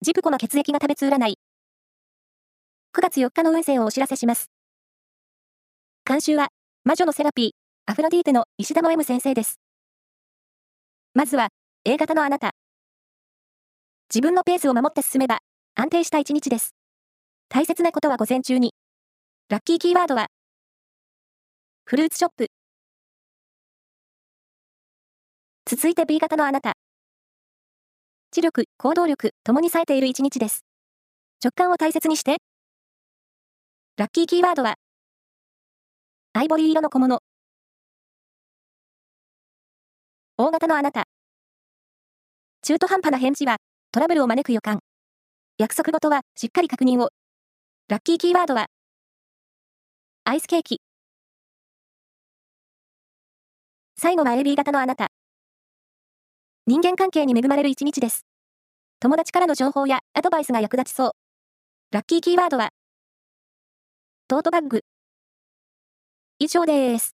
ジプコの血液が食べつ占い。9月4日の運勢をお知らせします。監修は、魔女のセラピー、アフロディーテの石田の M 先生です。まずは、A 型のあなた。自分のペースを守って進めば、安定した一日です。大切なことは午前中に。ラッキーキーワードは、フルーツショップ。続いて B 型のあなた。知力、行動力、ともに冴えている一日です。直感を大切にして。ラッキーキーワードは、アイボリー色の小物。大型のあなた。中途半端な返事は、トラブルを招く予感。約束事は、しっかり確認を。ラッキーキーワードは、アイスケーキ。最後は AB 型のあなた。人間関係に恵まれる一日です。友達からの情報やアドバイスが役立ちそう。ラッキーキーワードは、トートバッグ。以上です。